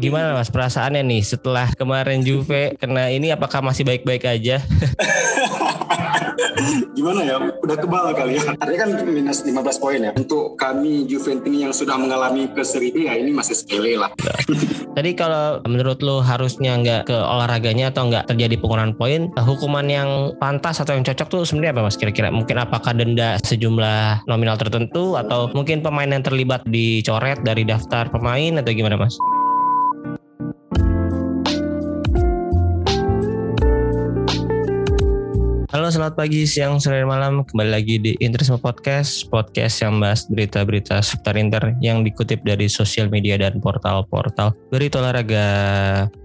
Gimana Mas perasaannya nih setelah kemarin Juve kena ini apakah masih baik-baik aja? Gimana ya? Udah kebal kali ya. Artinya kan minus 15 poin ya. Untuk kami Juventus yang sudah mengalami ke Serie B ya ini masih sepele lah. Tadi kalau menurut lo harusnya nggak ke olahraganya atau nggak terjadi pengurangan poin, hukuman yang pantas atau yang cocok tuh sebenarnya apa mas kira-kira? Mungkin apakah denda sejumlah nominal tertentu atau mungkin pemain yang terlibat dicoret dari daftar pemain atau gimana mas? Halo selamat pagi, siang, sore, malam. Kembali lagi di Interisme Podcast Podcast yang bahas berita-berita seputar Inter Yang dikutip dari sosial media dan portal-portal berita olahraga.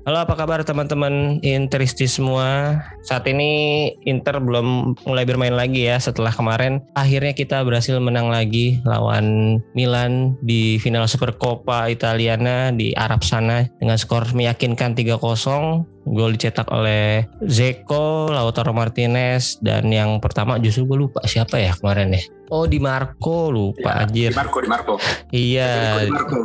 Halo apa kabar teman-teman Interisti semua? Saat ini Inter belum mulai bermain lagi ya Setelah kemarin. Akhirnya kita berhasil menang lagi Lawan Milan di final Supercoppa Italiana di Arab sana Dengan skor meyakinkan 3-0 Gol dicetak oleh Zeko, Lautaro Martinez, dan yang pertama justru gue lupa siapa ya kemarin ya. Oh di Marco lupa ya, anjir. Di Marco di Marco. Iya. Di Marco.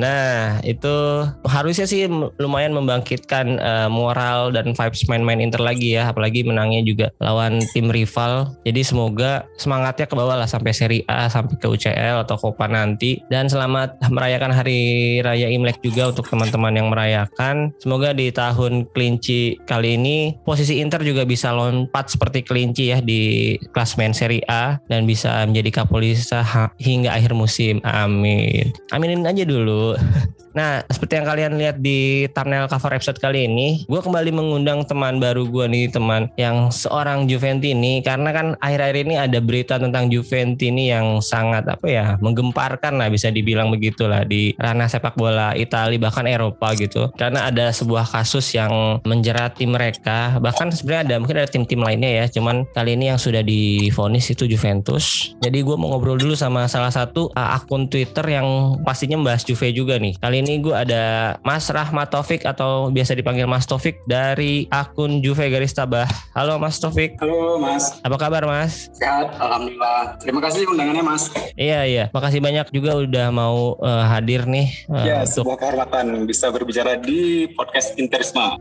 Nah itu harusnya sih lumayan membangkitkan uh, moral dan vibes main-main Inter lagi ya, apalagi menangnya juga lawan tim rival. Jadi semoga semangatnya ke bawah lah sampai Serie A, sampai ke UCL atau Copa nanti. Dan selamat merayakan Hari Raya Imlek juga untuk teman-teman yang merayakan. Semoga di tahun kelinci kali ini posisi Inter juga bisa lompat seperti kelinci ya di klasmen Serie A dan bisa menjadi Kapolista hingga akhir musim. Amin. Aminin aja dulu. Nah, seperti yang kalian lihat di thumbnail cover episode kali ini, gue kembali mengundang teman baru gue nih, teman yang seorang Juventini, karena kan akhir-akhir ini ada berita tentang Juventini yang sangat apa ya, menggemparkan lah bisa dibilang begitulah di ranah sepak bola Italia bahkan Eropa gitu. Karena ada sebuah kasus yang menjerat tim mereka, bahkan sebenarnya ada mungkin ada tim-tim lainnya ya, cuman kali ini yang sudah difonis itu Juventus. Jadi gue mau ngobrol dulu sama salah satu uh, akun Twitter yang pastinya membahas Juve juga nih. Kali ini gue ada Mas Rahmat Taufik atau biasa dipanggil Mas Taufik dari akun Juve Garis Tabah. Halo Mas Taufik. Halo Mas. Apa kabar Mas? Sehat, Alhamdulillah. Terima kasih undangannya Mas. Iya iya, makasih banyak juga udah mau uh, hadir nih. Uh, ya, untuk... sebuah kehormatan bisa berbicara di podcast Interisma.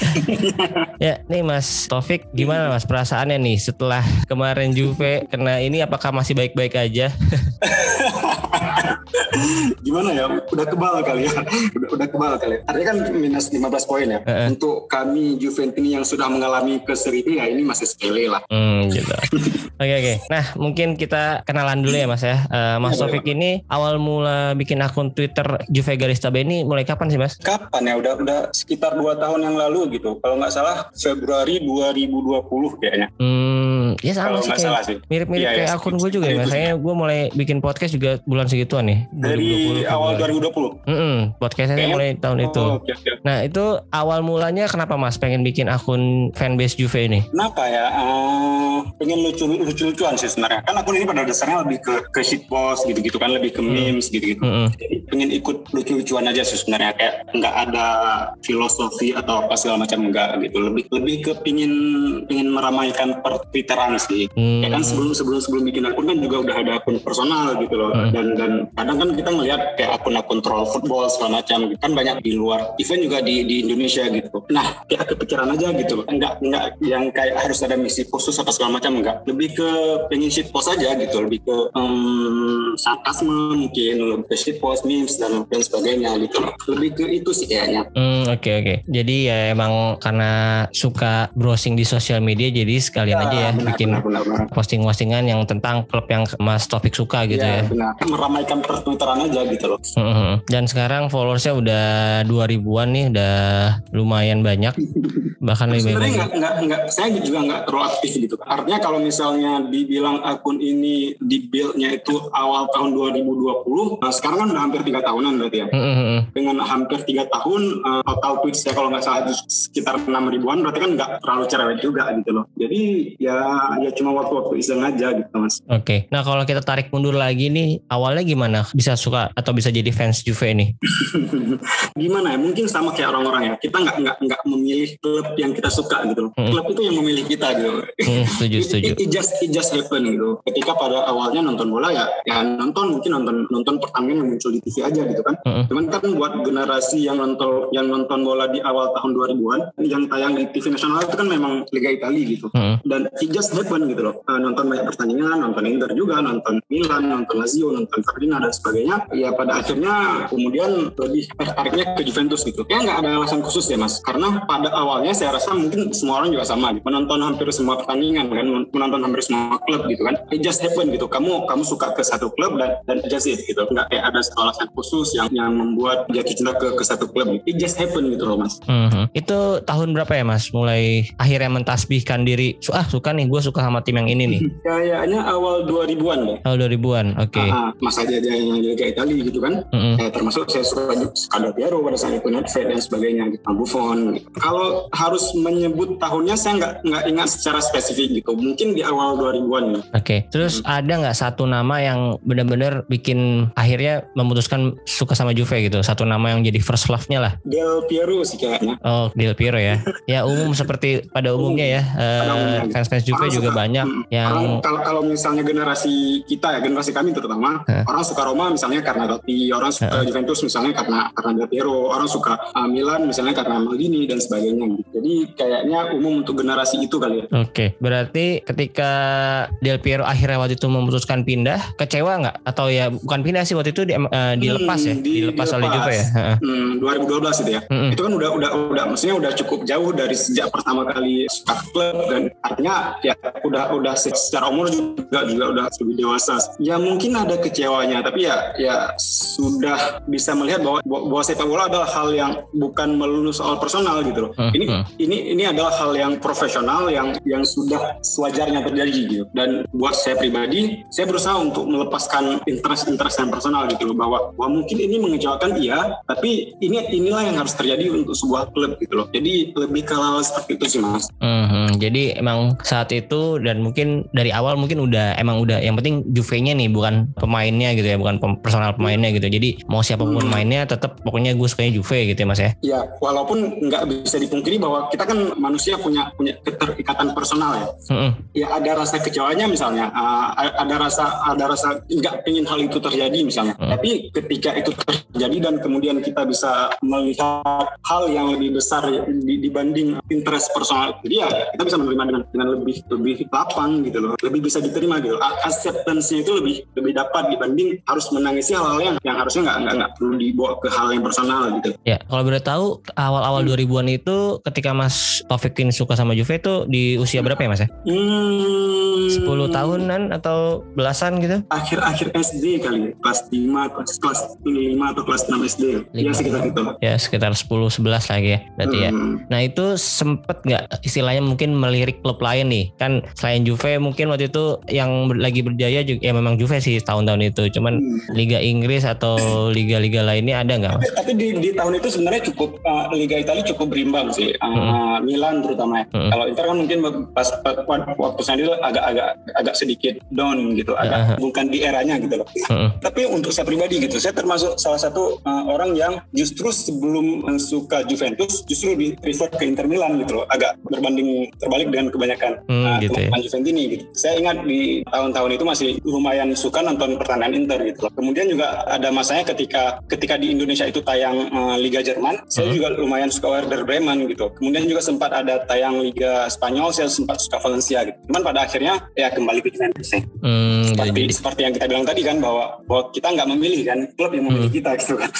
ya, nih Mas Taufik, gimana Mas perasaannya nih setelah kemarin Juve kena ini apakah masih baik-baik aja? gimana ya? Udah kebal kali ya. Udah, udah kebal kali artinya kan minus 15 poin ya. Uh-uh. untuk kami Juventus yang sudah mengalami ke Serie B ya ini masih sepele lah. Hmm gitu. Oke oke. Okay, nah mungkin kita kenalan dulu ya mas ya. Uh, mas ya, Taufik ini awal mula bikin akun Twitter Juve Garis Tabe ini mulai kapan sih mas? Kapan ya? Udah udah sekitar dua tahun yang lalu gitu. Kalau nggak salah Februari 2020 kayaknya. Hmm ya sama sih, sih. mirip-mirip ya, kayak ya, akun gue juga ya makanya gue mulai bikin podcast juga bulan segituan nih dari 2020, awal 2020. Mm -hmm. podcastnya mulai tahun oh, itu. Okay, okay. Nah itu awal mulanya kenapa mas pengen bikin akun fanbase Juve ini? Kenapa ya? Uh, pengen lucu lucu-lucuan sih sebenarnya. Kan akun ini pada dasarnya lebih ke ke shitpost gitu-gitu kan, lebih ke mm. memes gitu-gitu. Mm -hmm. Jadi pengen ikut lucu-lucuan aja sih sebenarnya kayak nggak ada filosofi atau apa segala macam enggak gitu. Lebih lebih ke pingin pingin meramaikan per Twitteran sih. Mm. Ya kan sebelum sebelum sebelum bikin akun kan juga udah ada akun personal gitu loh. Mm. Dan dan kadang kan kita ngelihat kayak akun-akun troll football segala macam gitu. kan banyak di luar event juga di di Indonesia gitu. Nah kayak kepikiran aja gitu. Enggak enggak yang kayak harus ada misi khusus atau segala macam enggak. Lebih ke pengen shit post aja gitu. Lebih ke um, sarkasme mungkin lebih ke shit post memes dan dan sebagainya gitu. Lebih ke itu sih kayaknya. Hmm oke okay, oke. Okay. jadi ya emang karena suka browsing di sosial media jadi sekalian ya, aja ya benar, bikin posting-postingan yang tentang klub yang Mas Topik suka gitu ya, ya. benar meramaikan per Twitteran aja gitu loh. Dan sekarang followersnya udah 2000-an nih, udah lumayan banyak. Bahkan lebih banyak. Enggak, enggak, enggak, saya juga nggak terlalu aktif gitu. Artinya kalau misalnya dibilang akun ini di build-nya itu awal tahun 2020, nah sekarang kan udah hampir tiga tahunan berarti ya. Mm-hmm. Dengan hampir tiga tahun, uh, total tweets ya kalau nggak salah itu sekitar 6 ribuan, berarti kan nggak terlalu cerewet juga gitu loh. Jadi ya ya cuma waktu-waktu iseng aja gitu mas. Oke, okay. nah kalau kita tarik mundur lagi nih, awalnya gimana bisa suka atau bisa jadi fans Juve ini? Gimana ya? Mungkin sama kayak orang-orang ya. Kita nggak nggak nggak memilih klub yang kita suka gitu loh. Hmm. Klub itu yang memilih kita gitu. Hmm, setuju, setuju. It, it, just it just happen gitu. Ketika pada awalnya nonton bola ya, ya nonton mungkin nonton nonton pertandingan yang muncul di TV aja gitu kan. Hmm. Cuman kan buat generasi yang nonton yang nonton bola di awal tahun 2000-an yang tayang di TV nasional itu kan memang Liga Italia gitu. Hmm. Dan it just happen gitu loh. Uh, nonton banyak pertandingan, nonton Inter juga, nonton Milan, nonton Lazio, nonton Fiorentina dan sebagainya. Ya pada akhirnya kemudian lebih tertariknya ke Juventus gitu. Ya nggak ada alasan khusus ya mas. Karena pada awalnya saya rasa mungkin semua orang juga sama gitu. Menonton hampir semua pertandingan kan, menonton hampir semua klub gitu kan. It just happen gitu. Kamu kamu suka ke satu klub dan dan just it gitu. Nggak kayak ada alasan khusus yang yang membuat jatuh cinta ke ke satu klub. It just happen gitu loh mas. Mm-hmm. Itu tahun berapa ya mas? Mulai akhirnya mentasbihkan diri. Ah suka nih gue suka sama tim yang ini nih. Kayaknya awal 2000-an deh. Awal 2000-an, oke. Okay. Uh, mas aja yang Liga Italia gitu kan. Mm-hmm. Eh, termasuk saya suka Scada Piero pada saat itu Netflix dan sebagainya gitu. Buffon. Kalau harus menyebut tahunnya saya nggak nggak ingat secara spesifik gitu. Mungkin di awal 2000-an. Oke. Okay. Terus hmm. ada nggak satu nama yang benar-benar bikin akhirnya memutuskan suka sama Juve gitu? Satu nama yang jadi first love-nya lah. Del Piero sih kayaknya. Oh, Del Piero ya. ya umum seperti pada umumnya ya. Uh, fans-fans Juve juga suka, banyak hmm, yang kalau kalau misalnya generasi kita ya, generasi kami terutama, huh? orang suka Roma misalnya karena Totti, orang suka huh? Juventus misalnya karena karena Del Piero, orang suka uh, Milan misalnya karena Maldini dan sebagainya. Jadi kayaknya umum untuk generasi itu kali ya. Oke, okay. berarti ketika Del Piero akhirnya waktu itu memutuskan pindah, kecewa nggak? Atau ya bukan pindah sih waktu itu di, uh, dilepas hmm, ya, di, dilepas, dilepas oleh Juve ya? Hmm, 2012 itu ya. Hmm. Itu kan udah udah udah maksudnya udah cukup jauh dari sejak pertama kali start klub dan artinya ya udah udah secara umur juga juga udah lebih dewasa. Ya mungkin ada kecewanya, tapi ya ya sudah bisa melihat bahwa bahwa sepak bola adalah hal yang bukan melulu soal personal gitu loh. Hmm. Ini hmm. ini ini adalah hal yang profesional yang yang sudah sewajarnya terjadi gitu. Dan buat saya pribadi, saya berusaha untuk melepaskan interest-interest yang personal gitu loh bahwa bahwa mungkin ini mengecewakan iya, tapi ini inilah yang harus terjadi untuk sebuah klub gitu loh. Jadi lebih ke hal seperti itu sih mas. Hmm, jadi emang saat itu dan mungkin dari awal mungkin udah emang udah yang penting Juve-nya nih bukan pemainnya gitu ya, bukan personal pemainnya gitu. Jadi mau siapa pun hmm. mainnya tetap pokoknya gue sukanya Juve gitu ya Mas ya. Iya, walaupun nggak bisa dipungkiri bahwa kita kan manusia punya punya keterikatan personal ya. Hmm. Ya ada rasa kecewanya misalnya, uh, ada rasa ada rasa nggak pengen hal itu terjadi misalnya. Hmm. Tapi ketika itu terjadi dan kemudian kita bisa melihat hal yang lebih besar dibanding interest personal dia, ya kita bisa menerima dengan dengan lebih lebih lapang gitu loh lebih bisa diterima gitu acceptance-nya itu lebih lebih dapat dibanding harus menangisi hal-hal yang yang harusnya nggak nggak perlu dibawa ke hal yang personal gitu ya kalau boleh tahu awal-awal hmm. 2000-an itu ketika Mas Taufikin suka sama Juve itu di usia berapa ya Mas ya? Hmm, 10 tahunan atau belasan gitu? Akhir-akhir SD kali kelas 5 kelas, kelas 5 atau kelas 6 SD ya sekitar itu ya sekitar 10 11 lagi ya berarti ya. hmm. ya nah itu sempet nggak istilahnya mungkin melirik klub lain nih kan selain Juve mungkin waktu itu yang lagi berjaya juga ya memang Juve sih tahun-tahun itu cuman hmm. Liga Inggris atau liga-liga lainnya ada nggak tapi, tapi di, di tahun itu sebenarnya cukup uh, Liga Italia cukup berimbang sih uh, hmm. Milan terutama ya. hmm. kalau Inter kan mungkin pas, pas waktu sendiri agak-agak agak sedikit down gitu agak uh bukan di eranya gitu loh hmm. tapi untuk saya pribadi gitu saya termasuk salah satu uh, orang yang justru sebelum uh, suka Juventus justru di prefer ke Inter Milan gitu loh agak berbanding terbalik dengan kebanyakan hmm, uh, gitu ya. Juventini gitu. Saya ingat di tahun-tahun itu masih lumayan suka nonton pertandingan Inter gitu. Kemudian juga ada masanya ketika ketika di Indonesia itu tayang uh, Liga Jerman, saya hmm. juga lumayan suka Werder Bremen gitu. Kemudian juga sempat ada tayang Liga Spanyol, saya sempat suka Valencia gitu. Cuman pada akhirnya ya kembali ke Juventus ya. Hmm, seperti, jadi. seperti yang kita bilang tadi kan bahwa bahwa kita nggak memilih kan klub yang memilih hmm. kita gitu kan.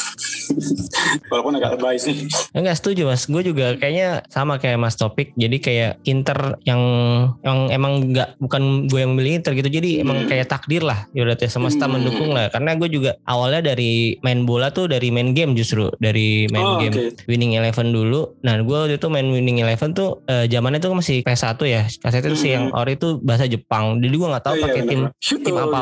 Walaupun agak lebay sih. Enggak setuju mas. Gue juga kayaknya sama kayak mas Topik. Jadi kayak Inter yang yang emang nggak bukan gue yang memilih Inter gitu. Jadi hmm. emang kayak takdir lah. Ya udah semesta hmm. mendukung lah. Karena gue juga awalnya dari main bola tuh dari main game justru dari main oh, game okay. Winning Eleven dulu. Nah gue waktu itu main Winning Eleven tuh uh, zamannya tuh masih PS1 ya. PS1 itu hmm. sih yang hmm. ori itu bahasa Jepang. Jadi gue nggak tahu oh, iya, pakai iya, tim tim apa.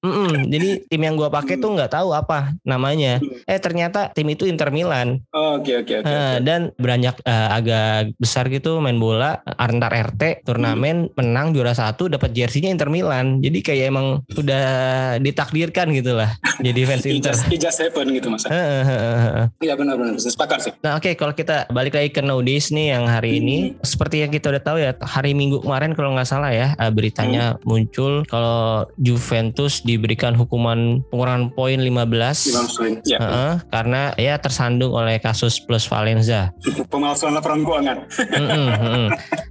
Mm -mm. Jadi tim yang gue pakai tuh nggak tahu apa namanya. Hmm. Eh ternyata tim itu Inter Milan. Oke oke oke. Dan beranjak uh, agak besar gitu main bola. sebentar RT turnamen hmm. menang juara satu dapat jerseynya Inter Milan. Jadi kayak emang udah ditakdirkan gitu lah jadi fans Inter. It just, happen gitu mas. Iya benar-benar sepakat sih. Nah oke okay, kalau kita balik lagi ke Nowadays nih yang hari hmm. ini seperti yang kita udah tahu ya hari Minggu kemarin kalau nggak salah ya eh, beritanya hmm. muncul kalau Juventus diberikan hukuman pengurangan poin 15 ya. uh, karena ya tersandung oleh kasus plus Valenza. Pemalsuan laporan keuangan.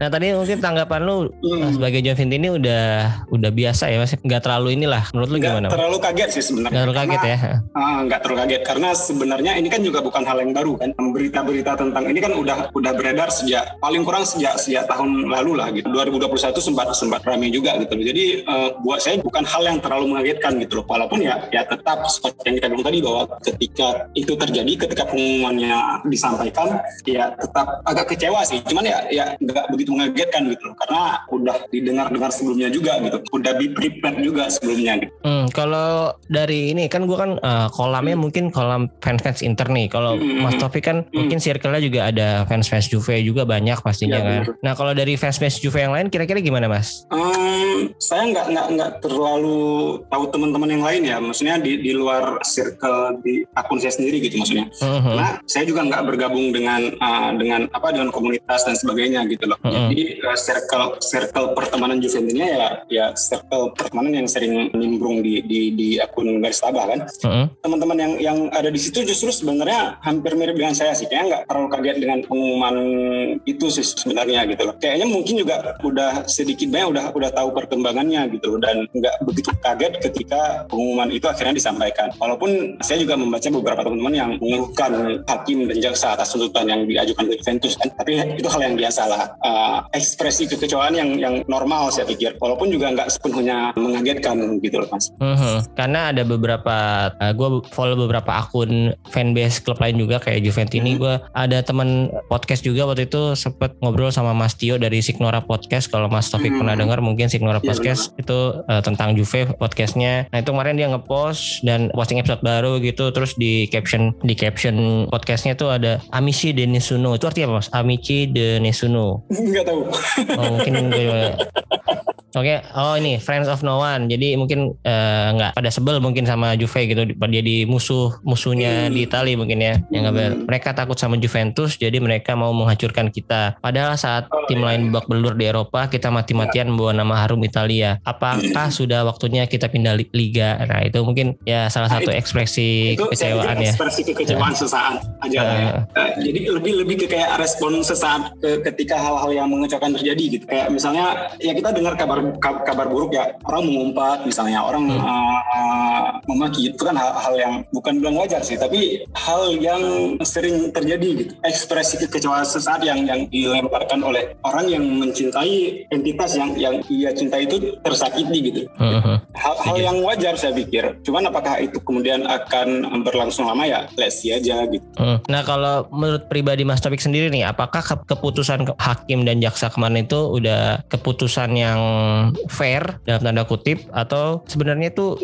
Nah tadi mungkin tanggapan lu hmm. sebagai Juventus ini udah udah biasa ya masih nggak terlalu inilah menurut lu gimana? Terlalu kaget sih sebenarnya. Terlalu kaget ya? Uh, nggak terlalu kaget karena sebenarnya ini kan juga bukan hal yang baru kan. Berita-berita tentang ini kan udah udah beredar sejak paling kurang sejak sejak tahun lalu lah gitu. 2021 sempat sempat ramai juga gitu. Jadi uh, buat saya bukan hal yang terlalu mengagetkan gitu loh. Walaupun ya ya tetap seperti yang kita bilang tadi bahwa ketika itu terjadi ketika pengumumannya disampaikan ya tetap agak kecewa sih. Cuman ya ya nggak begitu mengagetkan gitu loh. Karena udah didengar-dengar sebelumnya juga gitu. Udah be prepared juga sebelumnya gitu. Hmm, kalau dari ini kan gua kan uh, kolamnya hmm. mungkin kolam fans-fans Inter nih. Kalau hmm. Mas Taufik kan hmm. mungkin circle-nya juga ada fans-fans Juve juga banyak pastinya ya, kan. Bener. Nah kalau dari fans-fans Juve yang lain kira-kira gimana Mas? Um, saya nggak nggak nggak terlalu tahu teman-teman yang lain ya. Maksudnya di di luar circle di akun saya sendiri gitu maksudnya. Uh-huh. Karena saya juga nggak bergabung dengan uh, dengan apa dengan komunitas dan sebagainya gitu loh. Uh-huh. Jadi uh, circle circle pertemanan Juventusnya ya ya circle pertemanan yang sering nimbrung di di di akun garis tabah kan. Uh-huh. Teman-teman yang yang ada di situ justru sebenarnya hampir mirip dengan saya sih. Kayaknya nggak terlalu kaget dengan pengumuman itu sih sebenarnya gitu loh. Kayaknya mungkin juga udah sedikit banyak udah udah tahu perkembangannya gitu loh dan nggak begitu kaget ketika pengumuman itu akhirnya disampaikan. Walaupun saya juga membaca beberapa teman-teman yang mengeluhkan hakim dan jaksa atas tuntutan yang diajukan ke Juventus kan. Tapi itu hal yang biasa lah. Uh, ekspresi kekecewaan yang yang normal saya pikir. Walaupun juga nggak sepenuhnya mengagetkan gitu loh mas. Uh-huh. Karena ada beberapa, uh, gue follow beberapa akun fanbase klub lain juga kayak Juventus ini. Uh-huh. Gue ada teman podcast juga waktu itu sempet ngobrol sama Mas Tio dari Signora Podcast. Kalau Mas Taufik uh-huh. pernah dengar mungkin Signora ya, Podcast benar. itu uh, tentang Juve podcastnya. Nah itu kemarin dia ngepost dan posting episode baru gitu. Terus di caption di caption podcastnya tuh ada Amici de Nesuno. Itu artinya apa mas? Amici de Nesuno. Enggak tahu. Oh mungkin gue Oke, okay. oh ini Friends of No One. Jadi mungkin uh, nggak pada sebel mungkin sama Juve gitu. Dia di musuh musuhnya hmm. di Italia mungkin ya. Yang hmm. mereka takut sama Juventus, jadi mereka mau menghancurkan kita. Padahal saat oh, tim lain babak belur di Eropa, kita mati-matian membawa nama harum Italia. Apakah sudah waktunya kita pindah liga? Nah itu mungkin ya salah nah, satu itu, ekspresi itu kekecewaan ya. Ekspresi kekecewaan sesaat aja. Uh, ya. uh, jadi lebih lebih ke kayak respon sesaat ke ketika hal-hal yang mengecewakan terjadi gitu. Kayak misalnya ya kita dengar kabar kabar buruk ya orang mengumpat misalnya orang hmm. uh, memaki itu kan hal-hal yang bukan bilang wajar sih tapi hal yang sering terjadi gitu ekspresi kekecewaan sesaat yang yang dilemparkan oleh orang yang mencintai entitas yang yang ia cintai itu tersakiti gitu uh-huh. hal, hal yang wajar saya pikir cuman apakah itu kemudian akan berlangsung lama ya let's see aja gitu uh. nah kalau menurut pribadi Mas Topik sendiri nih apakah keputusan hakim dan jaksa kemarin itu udah keputusan yang fair dalam tanda kutip atau sebenarnya itu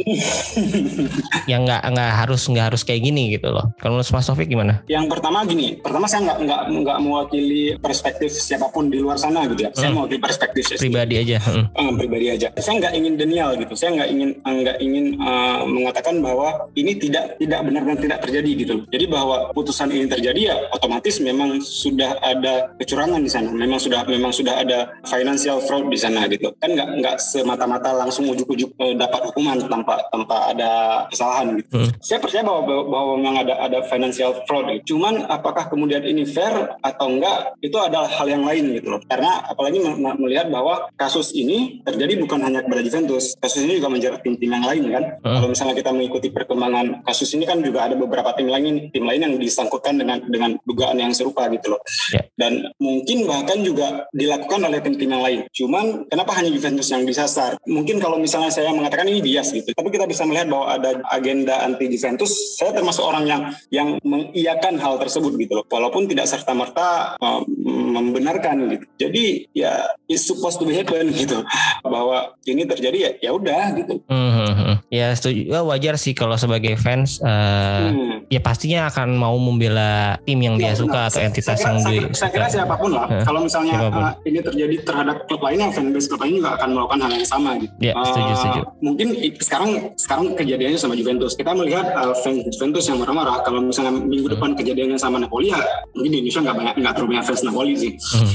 yang nggak nggak harus nggak harus kayak gini gitu loh. Kalau menurut Mas Taufik gimana? Yang pertama gini, pertama saya nggak nggak nggak mewakili perspektif siapa pun di luar sana gitu ya. Saya hmm. mewakili perspektif saya pribadi aja. Hmm. Uh, pribadi aja. Saya nggak ingin denial gitu. Saya nggak ingin nggak ingin uh, mengatakan bahwa ini tidak tidak benar dan tidak terjadi gitu. Jadi bahwa putusan ini terjadi ya otomatis memang sudah ada kecurangan di sana. Memang sudah memang sudah ada financial fraud di sana gitu. Kan nggak nggak semata-mata langsung ujuk-ujuk uh, dapat hukuman tanpa tanpa ada kesalahan gitu. Hmm. Saya percaya bahwa bahwa memang ada ada financial fraud gitu. Cuman apakah kemudian ini fair atau enggak itu adalah hal yang lain gitu loh. Karena apalagi melihat bahwa kasus ini terjadi bukan hanya kepada Juventus. Kasus ini juga menjerat tim-tim yang lain kan. Hmm. Kalau misalnya kita mengikuti perkembangan kasus ini kan juga ada beberapa tim lain tim lain yang disangkutkan dengan dengan dugaan yang serupa gitu loh. Yeah. Dan mungkin bahkan juga dilakukan oleh tim-tim yang lain. Cuman kenapa hanya Juventus yang disasar. Mungkin kalau misalnya saya mengatakan ini bias gitu, tapi kita bisa melihat bahwa ada agenda anti Juventus. Saya termasuk orang yang yang mengiyakan hal tersebut gitu loh, walaupun tidak serta merta uh, membenarkan gitu. Jadi ya it's supposed to be happen gitu, bahwa ini terjadi ya ya udah gitu. Mm-hmm. Ya setuju, ya, wajar sih kalau sebagai fans uh, hmm ya pastinya akan mau membela tim yang ya, dia suka atau entitas saya yang saya, dia saya kira siapa pun lah. Uh, kalau misalnya uh, ini terjadi terhadap klub lainnya, fanbase klub lain juga akan melakukan hal yang sama gitu. Ya, setuju, uh, setuju. Mungkin sekarang sekarang kejadiannya sama Juventus. Kita melihat uh, fans Juventus yang marah-marah. Kalau misalnya minggu hmm. depan kejadiannya sama Napoli ya mungkin di Indonesia nggak banyak nggak terlalu banyak fans Napoli sih. Hmm.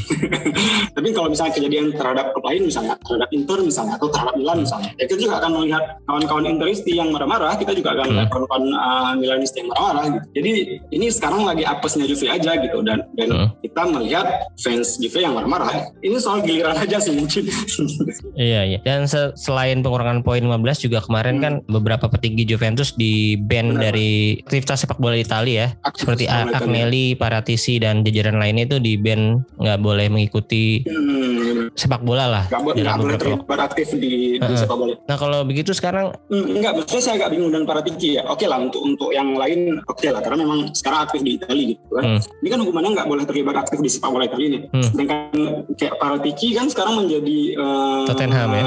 Tapi kalau misalnya kejadian terhadap klub lain misalnya terhadap Inter misalnya atau terhadap Milan misalnya, ya kita juga akan melihat kawan-kawan Interisti yang marah-marah. Kita juga akan melihat hmm. kawan-kawan uh, Milanisti yang Gitu. Jadi ini sekarang lagi apesnya Juve aja gitu dan dan hmm. kita melihat fans Juve yang marah-marah. Ini soal giliran aja sih mungkin. iya iya. Dan se selain pengurangan poin 15 juga kemarin hmm. kan beberapa petinggi Juventus di band dari aktivitas sepak bola Italia ya. Aktivitas Seperti Agnelli, Paratisi dan jajaran lainnya itu di band nggak boleh mengikuti hmm. sepak bola lah. Gak, gak boleh terlibat aktif di, uh, di sepak bola. Nah kalau begitu sekarang hmm, enggak, maksudnya saya agak bingung dengan Paratisi ya. Oke lah untuk untuk yang lain oke okay lah karena memang sekarang aktif di Italia gitu kan. Hmm. Ini kan hukumannya nggak boleh terlibat aktif di sepak bola Italia ini. Hmm. Sedangkan kayak Paratisi kan sekarang menjadi uh, Tottenham ya.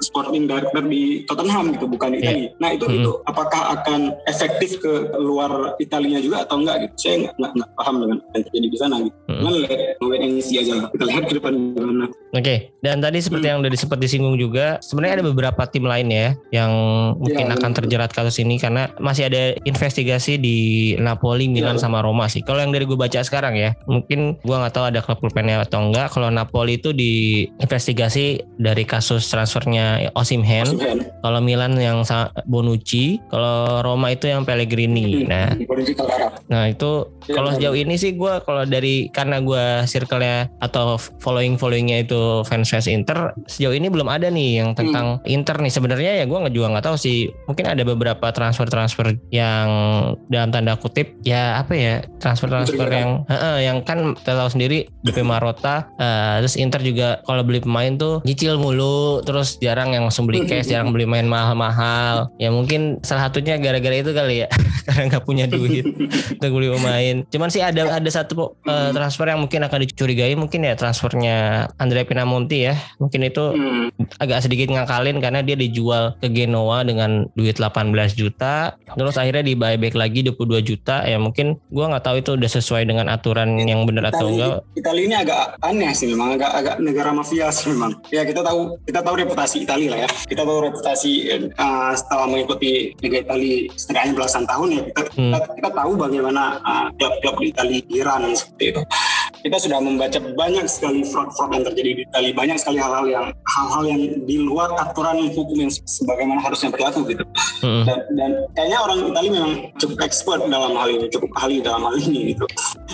sporting director di Tottenham gitu bukan di yeah. Italia. Nah itu hmm. itu apakah akan efektif ke luar Italia juga atau enggak gitu? Saya nggak nggak paham dengan yang terjadi di sana gitu. Hmm. Cuman lihat wait and see aja Kita lihat ke depan gimana. Oke. Okay. Dan tadi seperti hmm. yang udah sempat disinggung juga, sebenarnya ada beberapa tim lain ya yang mungkin ya, akan terjerat kasus ini karena masih ada investigasi di Napoli, Milan ya. sama Roma sih. Kalau yang dari gue baca sekarang ya, mungkin gue nggak tahu ada klub-klub lainnya atau enggak. Kalau Napoli itu diinvestigasi dari kasus transfernya Osimhen. Kalau Milan yang Bonucci, kalau Roma itu yang Pellegrini. Nah, nah itu ya, kalau sejauh ini sih gue kalau dari karena gue circle-nya atau following followingnya itu fans fans Inter sejauh ini belum ada nih yang tentang hmm. Inter nih sebenarnya ya gue nggak juga nggak tahu sih mungkin ada beberapa transfer transfer yang dalam tanda kutip ya apa ya transfer transfer yang uh, yang kan kita tahu sendiri BP Marota uh, terus Inter juga kalau beli pemain tuh nyicil mulu terus jarang yang langsung beli cash jarang beli main mahal-mahal. Ya mungkin salah satunya gara-gara itu kali ya karena nggak punya duit untuk beli pemain. Cuman sih ada ada satu uh, transfer yang mungkin akan dicurigai mungkin ya transfernya Andrea Pinamonti ya. Mungkin itu hmm. agak sedikit ngakalin karena dia dijual ke Genoa dengan duit 18 juta terus akhirnya di buyback lagi 22 juta ya mungkin gua nggak tahu itu udah sesuai dengan aturan yang benar atau enggak. Italia ini agak aneh sih memang agak agak negara mafia sih memang. Ya kita tahu kita tahu reputasi Italia lah ya. Kita tahu reputasi uh, setelah mengikuti Liga Italia setidaknya belasan tahun ya kita hmm. kita, kita tahu bagaimana uh, klub-klub di Italia Iran seperti itu kita sudah membaca banyak sekali fraud-fraud yang terjadi di Italia banyak sekali hal-hal yang hal-hal yang di luar aturan hukum yang sebagaimana harusnya berlaku gitu hmm. dan, dan kayaknya orang Italia memang cukup expert dalam hal ini cukup ahli dalam hal ini gitu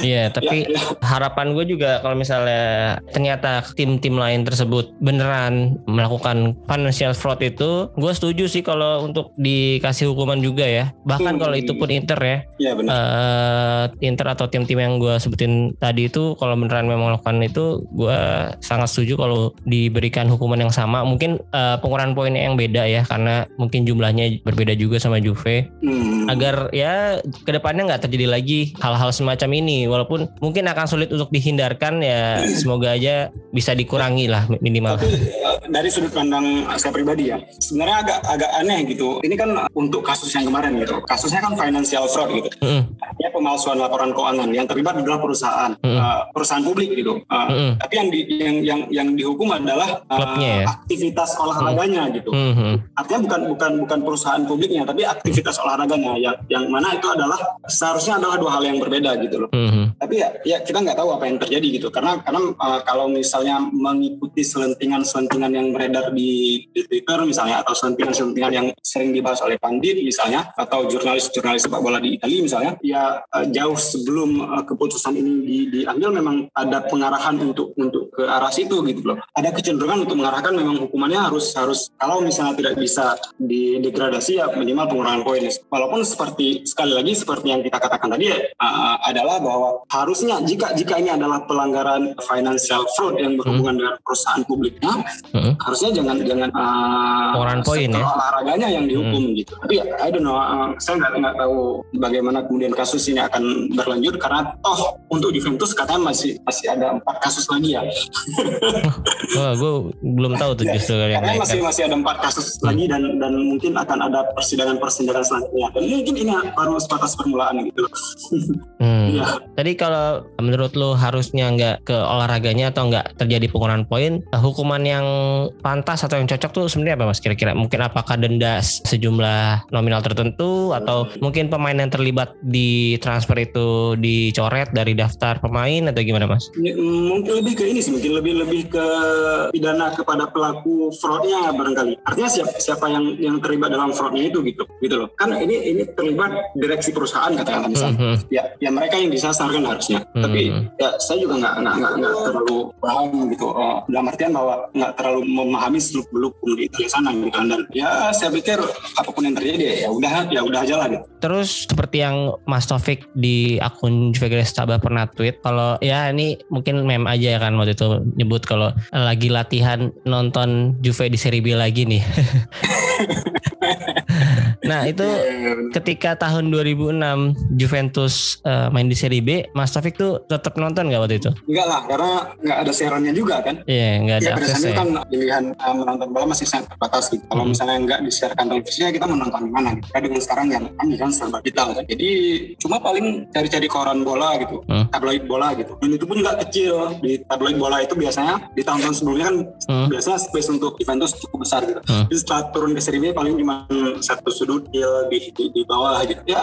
iya tapi ya, ya. harapan gue juga kalau misalnya ternyata tim-tim lain tersebut beneran melakukan financial fraud itu gue setuju sih kalau untuk dikasih hukuman juga ya bahkan hmm. kalau itu pun Inter ya, ya benar. Uh, Inter atau tim-tim yang gue sebutin tadi itu kalau beneran memang melakukan itu gue sangat setuju kalau diberikan hukuman yang sama. Mungkin uh, pengurangan poinnya yang beda ya karena mungkin jumlahnya berbeda juga sama Juve. Hmm. agar ya ke depannya nggak terjadi lagi hal-hal semacam ini. Walaupun mungkin akan sulit untuk dihindarkan ya semoga aja bisa dikurangi lah minimal. Tapi, eh, dari sudut pandang saya pribadi ya sebenarnya agak agak aneh gitu. Ini kan untuk kasus yang kemarin gitu. Kasusnya kan financial fraud gitu. Mm. artinya pemalsuan laporan keuangan yang terlibat adalah perusahaan. Mm. uh, perusahaan publik gitu uh, mm. tapi yang di yang yang yang dihukum adalah uh, ya? aktivitas olahraganya mm. gitu mm-hmm. artinya bukan bukan bukan perusahaan publiknya tapi aktivitas olahraganya yang yang mana itu adalah seharusnya adalah dua hal yang berbeda gitu loh mm-hmm. Tapi ya ya kita nggak tahu apa yang terjadi gitu. Karena karena uh, kalau misalnya mengikuti selentingan selentingan yang beredar di, di Twitter misalnya atau selentingan selentingan yang sering dibahas oleh pandit misalnya atau jurnalis-jurnalis sepak bola di Italia misalnya ya uh, jauh sebelum uh, keputusan ini di, diambil memang ada pengarahan untuk untuk ke arah situ gitu loh. Ada kecenderungan untuk mengarahkan memang hukumannya harus harus kalau misalnya tidak bisa didegradasi ya minimal pengurangan poin. Walaupun seperti sekali lagi seperti yang kita katakan tadi uh, adalah bahwa harusnya jika jika ini adalah pelanggaran financial fraud yang berhubungan hmm. dengan perusahaan publiknya, hmm. harusnya jangan jangan uh, poin ya olahraganya yang dihukum hmm. gitu. Tapi I don't know, uh, saya nggak nggak tahu bagaimana kemudian kasus ini akan berlanjut karena toh untuk Juventus katanya masih masih ada empat kasus lagi ya. Wah, gue belum tahu tuh ya, justru ya, karena masih masih ada empat kasus hmm. lagi dan dan mungkin akan ada persidangan persidangan selanjutnya. Dan mungkin ini baru sebatas permulaan gitu. Hmm. Ya. Tadi kalau menurut lo harusnya nggak ke olahraganya atau nggak terjadi pengurangan poin, hukuman yang pantas atau yang cocok tuh sebenarnya apa mas kira-kira? Mungkin apakah denda sejumlah nominal tertentu atau mungkin pemain yang terlibat di transfer itu dicoret dari daftar pemain atau gimana mas? Ya, mungkin lebih ke ini sih, mungkin lebih lebih ke pidana kepada pelaku fraudnya barangkali. Artinya siapa siapa yang yang terlibat dalam fraudnya itu gitu, gitu loh. Kan ini ini terlibat direksi perusahaan katakanlah misalnya. Mm -hmm. Ya ya mereka yang disasar kan harusnya. Mm -hmm. Tapi ya saya juga nggak nggak nggak terlalu paham gitu. Uh, dalam artian bahwa nggak terlalu memahami seluk beluk di sana gitu dan ya saya pikir apa pun yang terjadi ya udah ya udah aja lah gitu. Terus seperti yang Mas Taufik di akun Juve Tabah pernah tweet kalau ya ini mungkin meme aja ya kan waktu itu nyebut kalau lagi latihan nonton Juve di Serie B lagi nih. nah itu ketika tahun 2006 Juventus uh, main di Serie B, Mas Taufik tuh tetap nonton nggak waktu itu? Enggak lah, karena nggak ada siarannya juga kan. Iya, yeah, nggak ada ya, akses ya. kan pilihan uh, menonton bola masih sangat terbatas gitu. Kalau hmm. misalnya nggak disiarkan televisi ya kita menonton di mana gitu. dengan sekarang yang kami kan serba digital kan. Jadi cuma paling cari-cari koran bola gitu, hmm. tabloid bola gitu. Dan itu pun nggak kecil. Di tabloid bola itu biasanya di tahun-tahun sebelumnya kan hmm. biasanya space untuk Juventus cukup besar gitu. Hmm. Jadi setelah turun ke Serie B paling cuma satu sudut di, di, di bawah gitu. Ya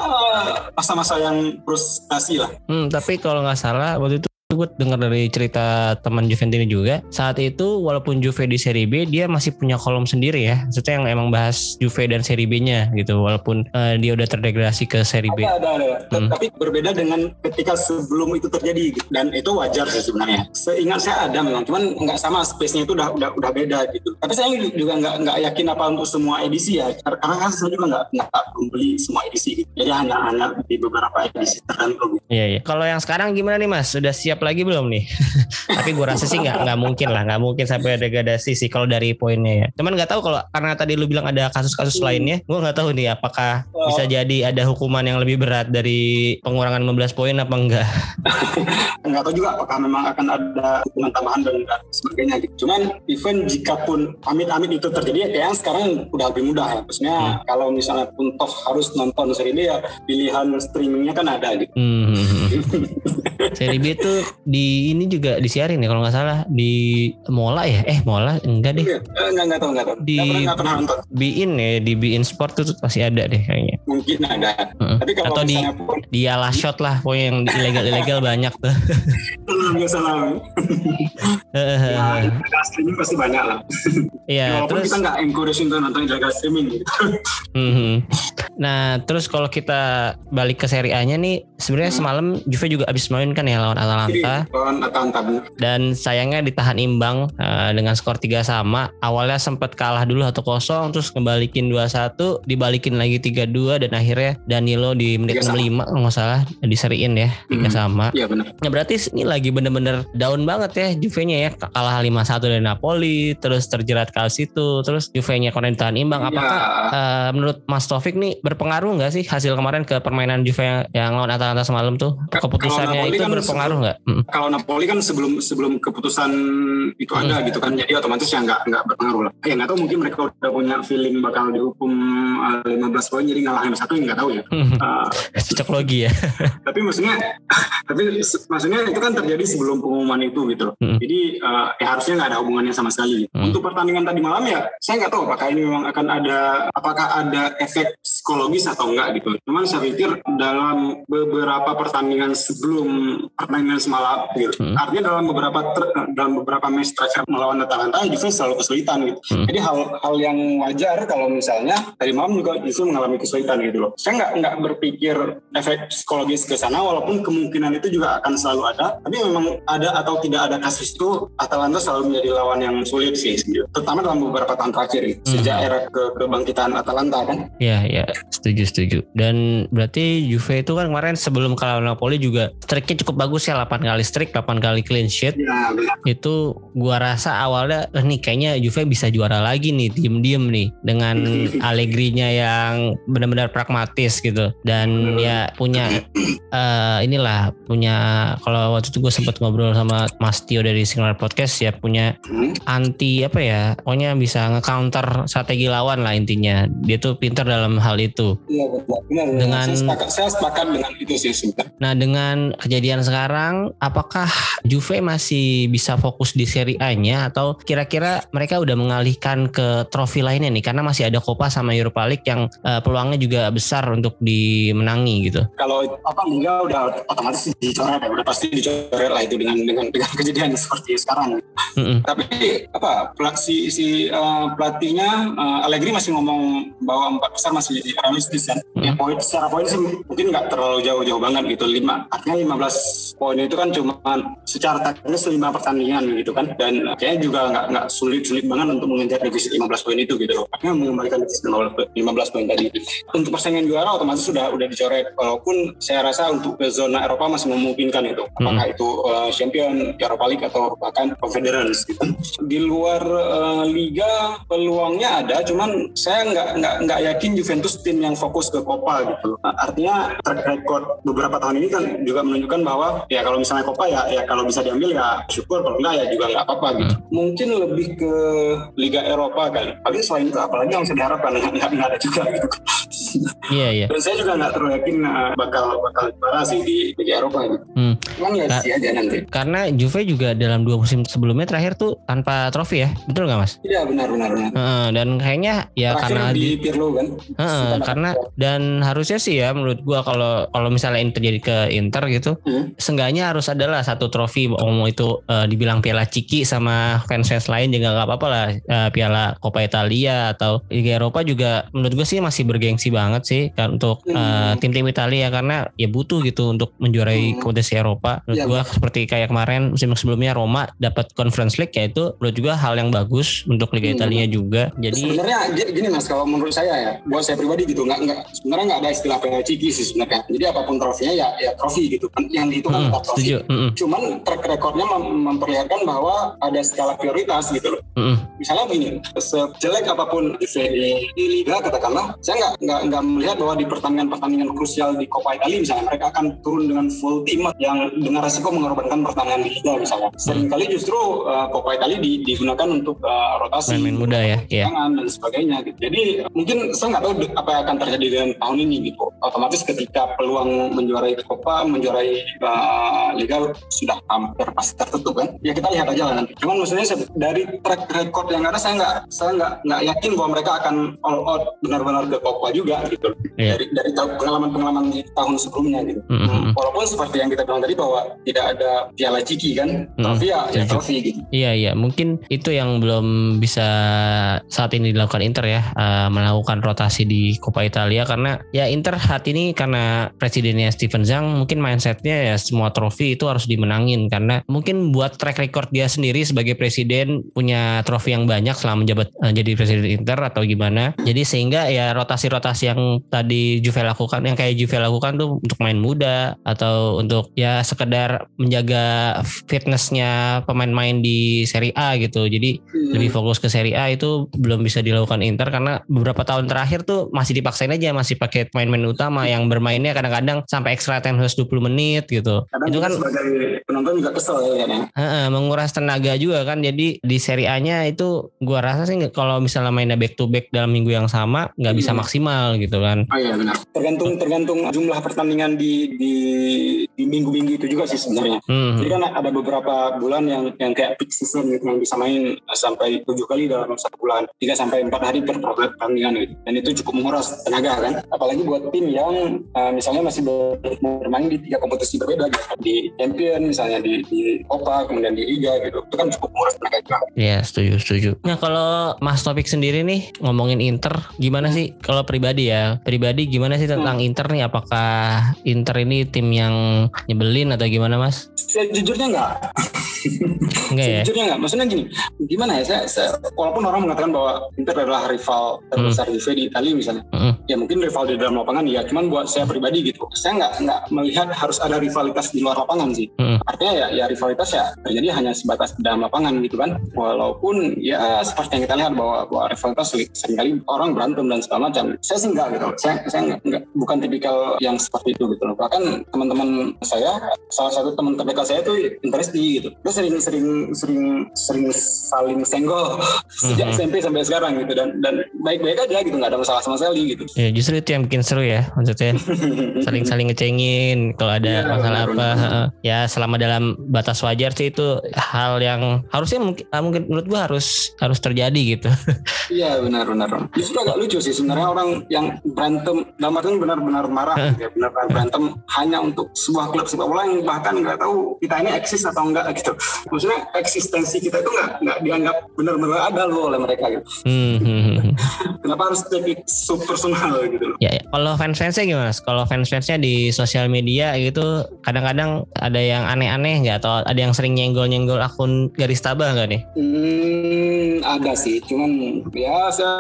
masa-masa yang frustasi lah. Hmm, tapi kalau nggak salah waktu itu gue dengar dari cerita teman Juventus ini juga saat itu walaupun Juve di Serie B dia masih punya kolom sendiri ya maksudnya yang emang bahas Juve dan Serie B-nya gitu walaupun uh, dia udah terdegradasi ke Serie B ada ada, ada. Hmm. tapi berbeda dengan ketika sebelum itu terjadi gitu. dan itu wajar sih sebenarnya seingat saya ada memang cuman nggak sama space-nya itu udah udah udah beda gitu tapi saya juga nggak nggak yakin apa untuk semua edisi ya karena kan saya juga nggak nggak beli semua edisi gitu. jadi hanya hanya di beberapa edisi tertentu gitu. iya iya kalau yang sekarang gimana nih mas sudah siap lagi belum nih? Tapi gue rasa sih nggak nggak mungkin lah, nggak mungkin sampai ada degradasi sih kalau dari poinnya ya. Cuman nggak tahu kalau karena tadi lu bilang ada kasus-kasus hmm. lainnya, gue nggak tahu nih apakah oh. bisa jadi ada hukuman yang lebih berat dari pengurangan 15 poin apa enggak? nggak tahu juga apakah memang akan ada hukuman tambahan dan, sebagainya gitu. Cuman even jika pun amit-amit itu terjadi ya kayaknya sekarang udah lebih mudah ya. Maksudnya hmm. kalau misalnya pun toh harus nonton seri B ya pilihan streamingnya kan ada gitu. Hmm. seri B itu di ini juga disiarin ya kalau nggak salah. Di Mola ya? Eh Mola? Enggak deh. Iya, eh, enggak enggak tahu enggak tahu. Di nggak pernah, nonton. Ya di Bein Sport tuh pasti ada deh kayaknya. Mungkin ada. Uh-huh. tapi kalau atau di pun, di ala shot lah pokoknya yang ilegal ilegal banyak tuh. Nggak salah ya streaming pasti banyak lah. Iya, terus? kita nggak encourage untuk nonton ilegal streaming gitu. mm-hmm. Nah, terus kalau kita balik ke Serie A-nya nih, sebenarnya hmm. semalam Juve juga habis main kan ya lawan Atalanta dan sayangnya ditahan imbang uh, dengan skor 3 sama. Awalnya sempat kalah dulu 1-0 terus kembalikin 2-1, dibalikin lagi 3-2 dan akhirnya Danilo di menit 65 kalau nggak salah diseriin ya 3 hmm. sama. Iya benar. Nah, berarti ini lagi bener-bener down banget ya Juve-nya ya. Kalah 5-1 dari Napoli, terus terjerat kaos itu, terus Juve-nya kemarin ditahan imbang. Apakah ya. uh, menurut Mas Taufik nih berpengaruh nggak sih hasil kemarin ke permainan Juve yang, yang lawan Atalanta semalam tuh? Keputusannya itu kan berpengaruh nggak? Kalau Napoli kan sebelum sebelum keputusan itu hmm. ada gitu kan, jadi otomatis ya nggak nggak berpengaruh lah. Ya nggak tahu mungkin mereka udah punya feeling bakal dihukum 15 eh, poin jadi ngalahin satu yang nggak tahu ya. Hmm. Uh, Cocok logi ya. tapi maksudnya tapi maksudnya itu kan terjadi sebelum pengumuman itu gitu loh. Hmm. Jadi uh, ya harusnya nggak ada hubungannya sama sekali. Hmm. Untuk pertandingan tadi malam ya saya nggak tahu apakah ini memang akan ada apakah ada efek psikologis atau enggak gitu. Cuman saya pikir dalam beberapa pertandingan sebelum pertandingan semalam gitu. Hmm. Artinya dalam beberapa ter, dalam beberapa match terakhir melawan Atalanta Juve selalu kesulitan gitu. Hmm. Jadi hal hal yang wajar kalau misalnya tadi malam juga Juve mengalami kesulitan gitu loh. Saya nggak nggak berpikir efek psikologis ke sana walaupun kemungkinan itu juga akan selalu ada. Tapi memang ada atau tidak ada kasus itu Atalanta selalu menjadi lawan yang sulit sih gitu. Terutama dalam beberapa tahun terakhir gitu. Hmm. Sejak era ke kebangkitan Atalanta kan. Iya, iya. Setuju, setuju. Dan berarti Juve itu kan kemarin sebelum kalah Napoli juga streaknya cukup bagus ya 8 kali streak 8 kali clean sheet. Ya, itu gua rasa awalnya eh, nih kayaknya Juve bisa juara lagi nih diem-diem nih dengan Allegri-nya yang benar-benar pragmatis gitu. Dan ya punya uh, inilah punya kalau waktu itu gue sempat ngobrol sama Mas Tio dari Singular Podcast ya punya anti apa ya pokoknya bisa nge-counter strategi lawan lah intinya. Dia tuh pintar dalam hal itu. Iya benar. Benar. Dengan saya sepakat, saya sepakat dengan itu sih sebentar. nah dengan kejadian sekarang apakah Juve masih bisa fokus di Serie A-nya atau kira-kira mereka udah mengalihkan ke trofi lainnya nih karena masih ada Copa sama Europa League yang uh, peluangnya juga besar untuk dimenangi gitu. Kalau apa Liga udah otomatis dicoret ya, udah pasti dicoret lah itu dengan dengan dengan kejadian seperti sekarang. Mm -hmm. Tapi apa pelatih si uh, pelatihnya uh, Allegri masih ngomong bahwa empat besar masih realistis kan. Mm -hmm. Ya poin secara poin sih mungkin nggak terlalu jauh-jauh banget gitu lima artinya 15 poin itu kan cuma secara teknis lima pertandingan gitu kan dan kayaknya juga nggak nggak sulit-sulit banget untuk mengejar defisit 15 poin itu gitu loh. Artinya mengembalikan defisit 15 poin tadi. Untuk persaingan juara otomatis sudah udah dicoret. Walaupun saya rasa untuk ke zona Eropa masih memungkinkan itu. Apakah hmm. itu uh, champion Europa League atau bahkan Conference gitu. Di luar uh, liga peluangnya ada, cuman saya nggak nggak nggak yakin Juventus tim yang fokus ke Copa gitu. Artinya track record beberapa tahun ini kan juga menunjukkan bahwa ya kalau misalnya Copa ya ya kalau bisa diambil ya syukur kalau enggak ya juga nggak apa-apa gitu. Hmm. Mungkin lebih ke Liga Eropa kali. Tapi selain itu apalagi yang bisa diharapkan nggak, nggak ada juga gitu. Iya iya. Dan saya juga nggak terlalu yakin uh, bakal bakal juara sih di Liga Eropa gitu. Hmm. Cuman ya sih aja nanti. Karena Juve juga dalam dua musim sebelumnya terakhir tuh tanpa trofi ya, betul nggak mas? Iya benar benar. benar. Uh, dan kayaknya ya terakhir karena di Pirlo kan. Uh, karena dan harusnya sih ya menurut gua kalau kalau misalnya ini terjadi ke Inter gitu, hmm. seenggaknya harus adalah satu trofi mau itu uh, dibilang Piala Ciki sama fans-fans lain juga nggak apa-apa lah uh, Piala Coppa Italia atau Liga Eropa juga menurut gue sih masih bergengsi banget sih kan untuk tim uh, tim-tim Italia karena ya butuh gitu untuk menjuarai hmm. kompetisi Eropa. Menurut ya, gue seperti kayak kemarin musim sebelumnya Roma dapat Conference League ya itu menurut juga hal yang bagus untuk Liga hmm. Italia juga. Jadi sebenarnya gini mas kalau menurut saya ya buat saya pribadi gitu nggak nggak sebenarnya nggak ada istilah Piala Ciki sih sebenarnya. Jadi apa pun trofinya ya ya trofi gitu kan yang itu kan hmm, trofi. Hmm. Cuman track recordnya mem memperlihatkan bahwa ada skala prioritas gitu loh. Mm. Misalnya begini, sejelek apa pun di, di liga katakanlah, saya nggak nggak nggak melihat bahwa di pertandingan-pertandingan krusial di Coppa Italia misalnya mereka akan turun dengan full tim yang dengan resiko mengorbankan pertandingan di liga misalnya. Seringkali justru uh, Coppa Italia di, digunakan untuk uh, rotasi, main muda ya, yeah. dan sebagainya. Gitu. Jadi mungkin saya nggak tahu apa yang akan terjadi dengan tahun ini gitu. Otomatis ketika peluang menjuarai Coppa, menjuarai uh, liga sudah hampir pasti tertutup kan. Ya kita lihat aja lah nanti. Cuman maksudnya dari track record yang ada saya nggak saya nggak nggak yakin bahwa mereka akan all out benar-benar ke Copa juga gitu. Yeah. Dari dari pengalaman-pengalaman di tahun sebelumnya gitu. Mm-hmm. Walaupun seperti yang kita bilang tadi bahwa tidak ada Piala Ciki kan, mm-hmm. trofi ya, ya trofi gitu. Iya iya, mungkin itu yang belum bisa saat ini dilakukan Inter ya, uh, melakukan rotasi di Coppa Italia karena ya Inter saat ini karena presidennya Steven Zhang mungkin mindsetnya ya semua trofi itu harus dimenangin karena mungkin buat track record dia sendiri sebagai presiden punya trofi yang banyak selama menjabat uh, jadi presiden Inter atau gimana. Jadi sehingga ya rotasi-rotasi yang tadi Juve lakukan yang kayak Juve lakukan tuh untuk main muda atau untuk ya sekedar menjaga fitnessnya pemain-main di Serie A gitu. Jadi hmm. lebih fokus ke Serie A itu belum bisa dilakukan Inter karena beberapa tahun terakhir tuh masih dipaksain aja masih pakai pemain-pemain utama yang bermainnya kadang-kadang sampai extra time 120 menit gitu. Kadang itu kan sebagai penonton juga kesel ya. Uh, menguras tenaga juga kan. Jadi di Serie A-nya itu gua rasa sih kalau misalnya mainnya back to back dalam minggu yang sama nggak bisa hmm. Maksimal gitu kan. Oh iya benar. Tergantung tergantung jumlah pertandingan di di di minggu-minggu itu juga sih sebenarnya. Hmm. Jadi kan ada beberapa bulan yang yang kayak peak season gitu yang bisa main sampai tujuh kali dalam satu bulan, tiga sampai empat hari per pertandingan gitu. Dan itu cukup menguras tenaga kan. Apalagi buat tim yang uh, misalnya masih bermain di tiga kompetisi berbeda gitu. Di Champion misalnya di di Copa kemudian di Liga gitu. Itu kan cukup menguras tenaga juga. Iya setuju setuju. Nah kalau Mas Topik sendiri nih ngomongin Inter gimana sih kalau pribadi ya pribadi gimana sih tentang hmm. Inter nih apakah Inter ini tim yang nyebelin atau gimana Mas? Sejujurnya enggak Enggak ya? Sejujurnya enggak. Maksudnya gini, gimana ya? Saya, saya walaupun orang mengatakan bahwa Inter adalah rival terbesar hmm. Juve di Italia misalnya, hmm. ya mungkin rival di dalam lapangan ya. Cuman buat saya pribadi gitu, saya nggak nggak melihat harus ada rivalitas di luar lapangan sih. Hmm. Artinya ya, ya rivalitas ya terjadi hanya sebatas di dalam lapangan gitu kan. Walaupun ya seperti yang kita lihat bahwa, bahwa rivalitas sering kali orang berantem dan segala macam. Saya sih enggak gitu. Saya saya enggak, enggak bukan tipikal yang seperti itu gitu loh. Bahkan teman-teman saya, salah satu teman terdekat saya itu interesti gitu. Terus sering sering sering sering saling senggol sejak mm-hmm. SMP sampai sekarang gitu dan dan baik-baik aja gitu nggak ada masalah sama sekali gitu. Ya justru itu yang bikin seru ya maksudnya saling-saling ngecengin kalau ada ya, masalah benar, apa ya selama dalam batas wajar sih itu hal yang harusnya mungkin ah, mungkin menurut gua harus harus terjadi gitu. Iya benar-benar. Justru agak lucu sih sebenarnya orang yang berantem dalam artian benar-benar marah gitu ya benar-benar berantem hanya untuk sebuah klub sepak bola yang bahkan nggak tahu kita ini eksis atau enggak gitu. Maksudnya eksistensi kita itu nggak nggak dianggap benar-benar ada loh oleh mereka gitu. Hmm, hmm, hmm. Kenapa harus jadi sub personal gitu loh? Ya, ya. kalau fans fansnya gimana? Kalau fans fansnya di sosial media gitu, kadang-kadang ada yang aneh-aneh nggak atau ada yang sering nyenggol-nyenggol akun garis tabah nggak nih? Hmm, ada sih, cuman ya saya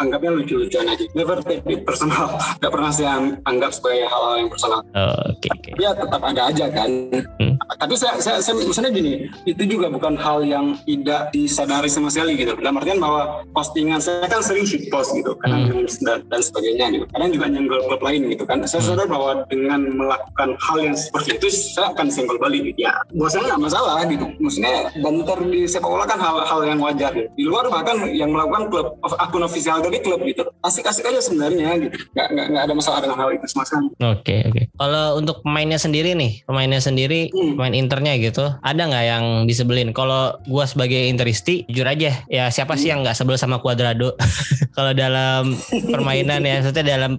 anggapnya lucu-lucuan aja. Never take it personal. Gak pernah saya anggap sebagai hal-hal yang personal. Oh, Oke. Okay, okay. Ya tetap ada aja kan. Hmm. Tapi saya, saya, saya misalnya gini, itu juga bukan hal yang tidak disadari sama sekali gitu. Dalam artian bahwa postingan saya kan sering shit post gitu, kadang hmm. dan, dan sebagainya gitu. Kadang juga nyenggol klub lain gitu kan. Saya hmm. sadar bahwa dengan melakukan hal yang seperti itu, saya akan senggol balik. Ya, buat saya nggak masalah gitu. Maksudnya banter di sepak bola kan hal-hal yang wajar. Gitu. Di luar bahkan yang melakukan klub akun ofisial dari klub gitu, asik-asik aja sebenarnya gitu. Nggak, nggak, nggak ada masalah dengan hal itu sama sekali. Oke okay, oke. Okay. Kalau untuk pemainnya sendiri nih, pemainnya sendiri, hmm. pemain internya gitu, ada nggak yang disebelin? Kalau gua sebagai interisti, jujur aja, ya siapa sih yang nggak sebel sama Cuadrado? Kalau dalam permainan ya, maksudnya dalam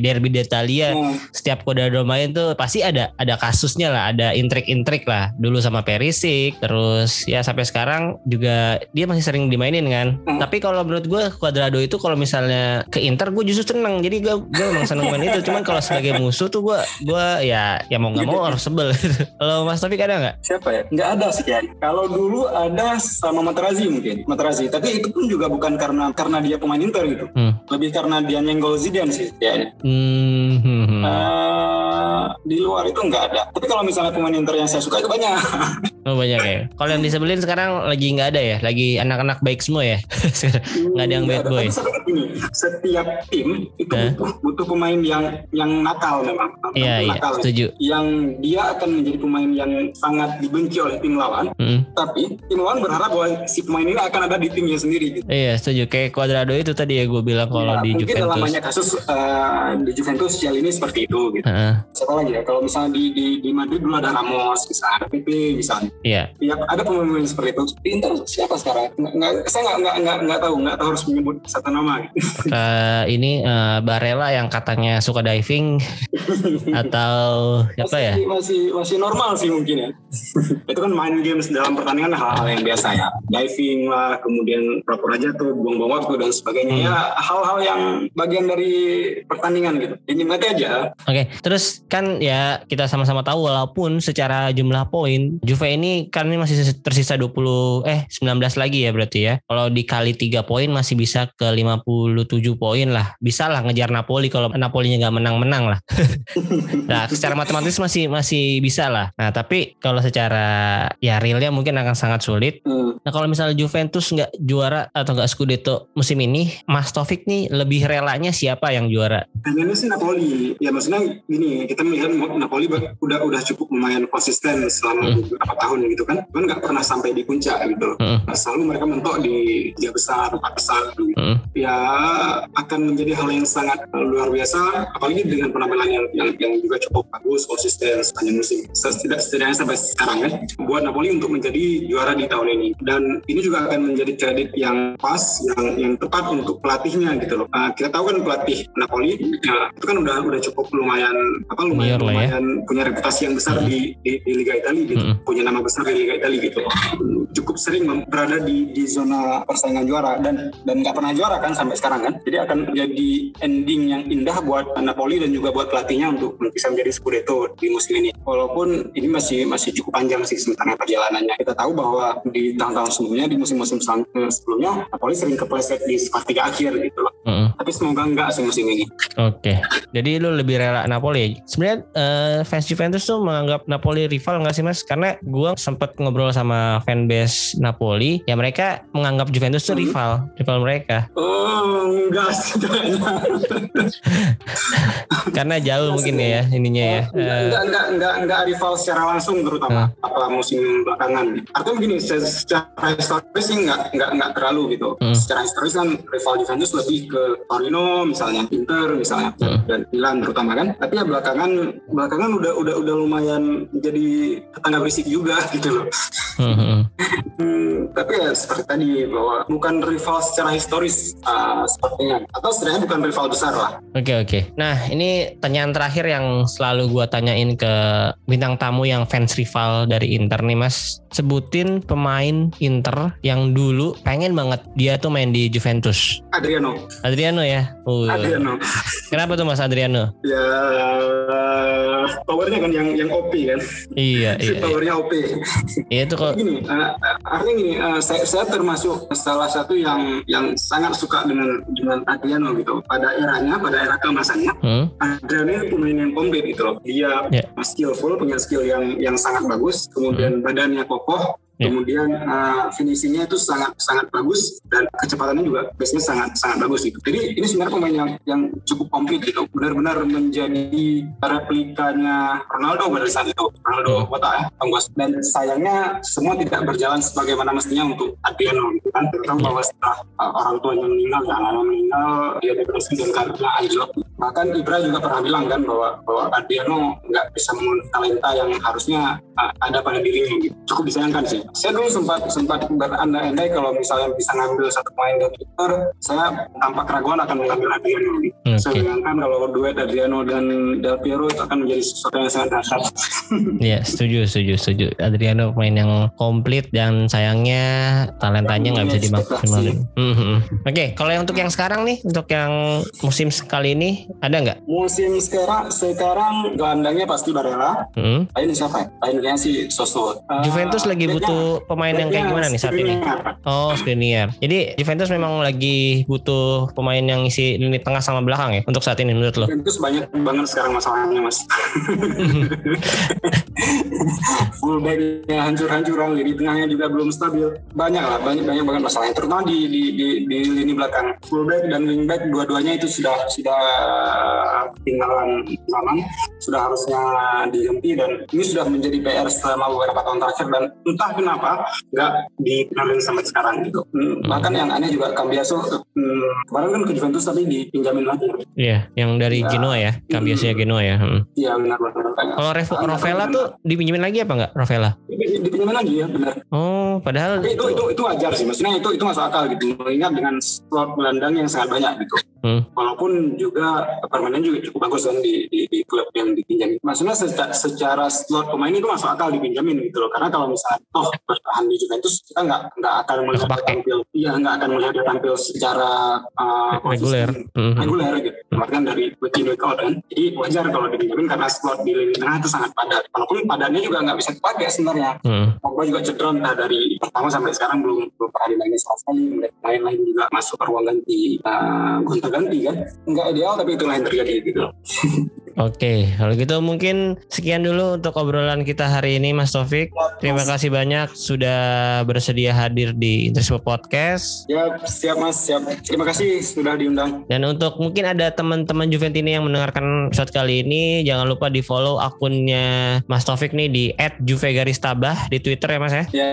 derby d'Italia, hmm. setiap Cuadrado main tuh pasti ada ada kasusnya lah, ada intrik-intrik lah. Dulu sama Perisic, terus ya sampai sekarang juga dia masih sering dimainin kan. Hmm. Tapi kalau menurut gue Cuadrado itu kalau misalnya ke Inter, gue justru seneng. Jadi gue gue memang seneng main itu. Cuman kalau sebagai musuh tuh gue gue ya ya mau nggak mau harus sebel. kalau Mas Taufik ada nggak? Siapa ya? Nggak ada sih ya. Kalau dulu ada sama Materazzi mungkin, Materazzi. Tapi itu pun juga bukan karena karena dia pemain Inter gitu. Hmm. Lebih karena dia nyenggol Zidane sih ya. Hmm. Uh, di luar itu nggak ada. Tapi kalau misalnya pemain Inter yang saya suka itu banyak. Oh banyak ya. Kalau yang disebelin sekarang lagi nggak ada ya, lagi anak-anak baik semua ya. nggak ada yang bad boy. Setiap tim itu butuh, butuh pemain yang yang nakal memang. Iya iya. Setuju. Yang dia akan menjadi pemain yang sangat dibenci oleh tim lawan. Mm. Tapi tim lawan berharap bahwa si pemain ini akan ada di timnya sendiri. Gitu. Iya setuju. Kayak Cuadrado itu tadi ya gue bilang kalau ya, di mungkin Juventus. Mungkin dalam banyak kasus uh, di Juventus sial ini seperti itu. Gitu. Uh-huh. Siapa lagi ya? Kalau misalnya di, di, di Madrid dulu ada Ramos, misalnya PP, misalnya. Iya. Iya, ada pemain-pemain seperti itu. Di Inter siapa sekarang? Nggak, saya nggak nggak nggak nggak tahu, nggak tahu harus menyebut satu nama. Uh, ini uh, Barella yang katanya suka diving atau apa ya? Masih masih normal sih mungkin ya. itu kan main games dalam pertandingan hal-hal yang biasa ya. Diving lah, kemudian pura aja tuh buang-buang waktu dan sebagainya. Hmm. Ya hal-hal yang bagian dari pertandingan gitu. Ini mati aja. Oke, okay. terus kan ya kita sama-sama tahu walaupun secara jumlah poin Juve ini kan ini masih tersisa 20 eh 19 lagi ya berarti ya. Kalau dikali 3 poin masih bisa ke 57 poin lah. Bisa lah ngejar Napoli kalau Napolinya nggak menang-menang lah. nah, secara matematis masih masih bisa lah. Nah, tapi kalau secara ya realnya mungkin akan sangat sulit. Hmm. Nah, kalau misalnya Juventus nggak juara atau nggak Scudetto musim ini, Mas Taufik nih lebih relanya siapa yang juara? Pengennya sih Napoli. Ya maksudnya gini, kita melihat Napoli udah udah cukup lumayan konsisten selama hmm. beberapa tahun gitu kan kan nggak pernah sampai di puncak gitu loh mm. selalu mereka mentok di tiga besar empat besar gitu mm. ya akan menjadi hal yang sangat luar biasa apalagi dengan penampilan yang, yang, yang juga cukup bagus konsisten sepanjang musim setidak setidaknya sampai sekarang kan buat Napoli untuk menjadi juara di tahun ini dan ini juga akan menjadi kredit yang pas yang yang tepat untuk pelatihnya gitu loh uh, kita tahu kan pelatih Napoli ya, itu kan udah udah cukup lumayan apa lumayan ya. lumayan ya. punya reputasi yang besar mm. di, di di Liga Italia gitu mm. punya nama besar di Liga Italia gitu cukup sering berada di di zona persaingan juara dan dan nggak pernah juara kan sampai sekarang kan. Jadi akan jadi ending yang indah buat Napoli dan juga buat pelatihnya untuk bisa menjadi Scudetto di musim ini. Walaupun ini masih masih cukup panjang sih sebenarnya perjalanannya. Kita tahu bahwa di tahun-tahun sebelumnya di musim-musim sebelumnya Napoli sering kepleset di sepertiga akhir gitu loh. Mm -hmm. Tapi semoga enggak sih musim ini. Oke. Okay. Jadi lu lebih rela Napoli. Sebenarnya uh, fans Juventus tuh menganggap Napoli rival enggak sih Mas? Karena gua sempat ngobrol sama fanbase Napoli, ya mereka menganggap Juventus tuh hmm. rival, rival mereka. Oh, enggak sih Karena jauh mungkin ya ininya ya. Enggak, enggak, enggak, enggak, enggak rival secara langsung terutama hmm. apa musim belakangan. Artinya begini, secara historis sih enggak, enggak, enggak terlalu gitu. Hmm. Secara historis kan rival Juventus lebih ke Torino misalnya, Inter misalnya, hmm. dan Milan terutama kan. Tapi ya belakangan belakangan udah udah udah lumayan jadi tetangga berisik juga gitu loh. Hmm. hmm, tapi ya seperti tadi bahwa bukan rival secara historis uh, sepertinya atau sebenarnya bukan rival besar lah. Oke okay, oke. Okay. Nah ini pertanyaan terakhir yang selalu gua tanyain ke bintang tamu yang fans rival dari Inter nih mas. Sebutin pemain Inter yang dulu pengen banget dia tuh main di Juventus. Adriano. Adriano ya. Uh. Adriano. Kenapa tuh mas Adriano? Ya powernya kan yang yang OP kan. Iya iya. powernya OP. Iya itu kok. Gini, uh, artinya gini, uh, saya, saya termasuk salah satu yang yang sangat suka dengan dengan Adriano gitu. Pada eranya, pada era kemasannya, hmm? Adriano ini pemain yang komplit gitu loh. Dia yeah. skillful, punya skill yang yang sangat bagus. Kemudian hmm. badannya kokoh, Yeah. Kemudian uh, finishingnya itu sangat sangat bagus dan kecepatannya juga biasanya sangat sangat bagus gitu. Jadi ini sebenarnya pemain yang yang cukup komplit gitu. Benar-benar menjadi replikanya Ronaldo pada saat itu. Ronaldo hmm. kota ya, Tongos. Dan sayangnya semua tidak berjalan sebagaimana mestinya untuk Adriano gitu kan. Terutama yeah. bahwa setelah uh, orang tuanya meninggal, ya anaknya meninggal, dia depresi dan karena anjlok. Bahkan Ibra juga pernah bilang kan bahwa bahwa Adriano nggak bisa memenuhi talenta yang harusnya uh, ada pada dirinya gitu. Cukup disayangkan sih saya dulu sempat sempat berandai-andai kalau misalnya bisa ngambil satu pemain dari Inter, saya tanpa keraguan akan mengambil Adriano. Okay. Saya bayangkan kalau duet Adriano dan Del Piero itu akan menjadi sesuatu yang sangat dahsyat. Iya, setuju, setuju, setuju. Adriano pemain yang komplit dan sayangnya talentanya nggak bisa dimaksimalkan. Mm -hmm. Oke, okay, kalau yang untuk yang sekarang nih, untuk yang musim sekali ini ada nggak? Musim sekarang sekarang gelandangnya pasti Barella. Hmm. Ini siapa? Lainnya sih Soso. Uh, Juventus lagi butuh butuh pemain yang kayak gimana nih saat ini? Oh, Skriniar. Jadi Juventus memang lagi butuh pemain yang isi lini tengah sama belakang ya untuk saat ini menurut lo? Juventus banyak banget sekarang masalahnya mas. Fullbacknya hancur-hancuran, lini tengahnya juga belum stabil. Banyak lah, banyak banyak banget masalahnya. Terutama di di di, di lini belakang. Fullback dan wingback dua-duanya itu sudah sudah tinggalan zaman, sudah harusnya dihenti dan ini sudah menjadi PR selama beberapa tahun terakhir dan entah kenapa nggak dikenalin sampai sekarang gitu. Hmm, hmm. Bahkan yang aneh juga Cambiaso hmm, kemarin kan ke Juventus tapi dipinjamin lagi. Iya, yang dari ya, Genoa ya, Cambiaso hmm, Genoa ya. Hmm. Iya hmm. benar benar. Kalau Revo, Rovella tuh dipinjamin lagi apa nggak Rovella? Dipinjamin lagi ya benar. Oh, padahal tapi itu itu itu wajar sih, maksudnya itu itu masuk akal gitu. Mengingat dengan slot gelandang yang sangat banyak gitu. Hmm. Walaupun juga permainan juga cukup bagus kan di, di, di klub yang dipinjamin. Maksudnya secara, secara slot pemain itu masuk akal dipinjamin gitu loh. Karena kalau misalnya toh bertahan di Juventus kita nggak nggak akan melihat dia tampil, iya nggak akan melihat dia tampil secara uh, reguler, hmm. reguler gitu. Bahkan dari week in week out kan. Jadi wajar kalau dipinjamin karena slot di lini tengah itu sangat padat. Walaupun padatnya juga nggak bisa dipakai sebenarnya. Hmm. Pogba juga cedera entah dari pertama sampai sekarang belum belum pernah dimainin sama sekali. Lain-lain juga masuk ke ruang ganti uh, gonta ganti kan? Nggak ideal tapi itulah yang terjadi gitu Oke, kalau gitu mungkin sekian dulu untuk obrolan kita hari ini Mas Taufik. Terima kasih banyak sudah bersedia hadir di Interisme Podcast. Ya, siap Mas, siap. Terima kasih sudah diundang. Dan untuk mungkin ada teman-teman Juventini yang mendengarkan episode kali ini, jangan lupa di follow akunnya Mas Taufik nih di @juvegaristabah di Twitter ya Mas ya. Ya.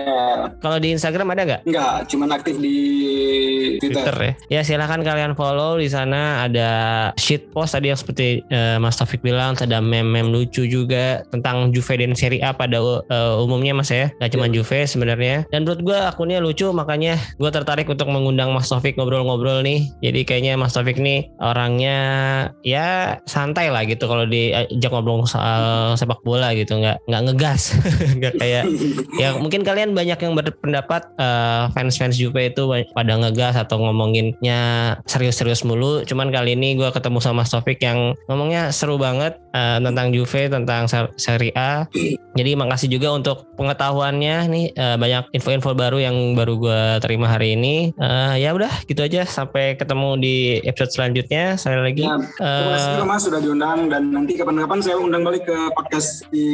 Kalau di Instagram ada nggak? Nggak, cuma aktif di Twitter. Twitter ya. Ya silahkan kalian follow di sana ada sheet post tadi yang seperti uh, Mas Taufik Taufik bilang ada meme-meme lucu juga tentang Juve dan Serie A pada uh, umumnya Mas ya. Gak cuma yeah. Juve sebenarnya. Dan menurut gue akunnya lucu makanya gue tertarik untuk mengundang Mas Taufik ngobrol-ngobrol nih. Jadi kayaknya Mas Taufik nih orangnya ya santai lah gitu kalau diajak ngobrol soal sepak bola gitu nggak nggak ngegas nggak kayak ya mungkin kalian banyak yang berpendapat uh, fans-fans Juve itu pada ngegas atau ngomonginnya serius-serius mulu cuman kali ini gue ketemu sama Mas Taufik yang ngomongnya seru banget uh, tentang Juve tentang Serie A. Jadi makasih juga untuk pengetahuannya nih uh, banyak info-info baru yang baru gue terima hari ini. Uh, ya udah gitu aja. Sampai ketemu di episode selanjutnya. Saya lagi ya, terima kasih uh, mas sudah diundang. Dan nanti kapan-kapan saya undang balik ke podcast di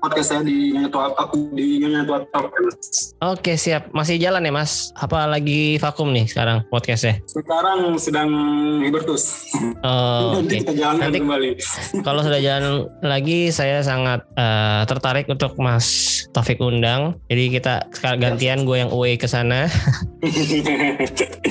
podcast saya di Nyonya Tua di Nyonya Tua Talk Oke siap. Masih jalan ya mas? Apa lagi vakum nih sekarang podcastnya? Sekarang sedang hibertus. Oh, nanti okay. kita jalan nanti kembali kalau sudah jalan lagi saya sangat uh, tertarik untuk mas Taufik undang. Jadi kita gantian gue yang away ke sana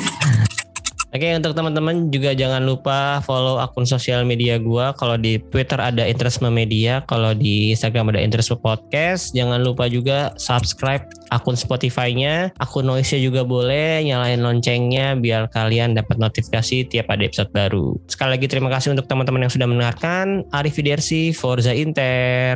Oke untuk teman-teman juga jangan lupa follow akun sosial media gua. Kalau di Twitter ada Interest Media, kalau di Instagram ada Interest Podcast. Jangan lupa juga subscribe akun Spotify-nya, akun Noise-nya juga boleh, nyalain loncengnya biar kalian dapat notifikasi tiap ada episode baru. Sekali lagi terima kasih untuk teman-teman yang sudah mendengarkan. Arif Forza Inter.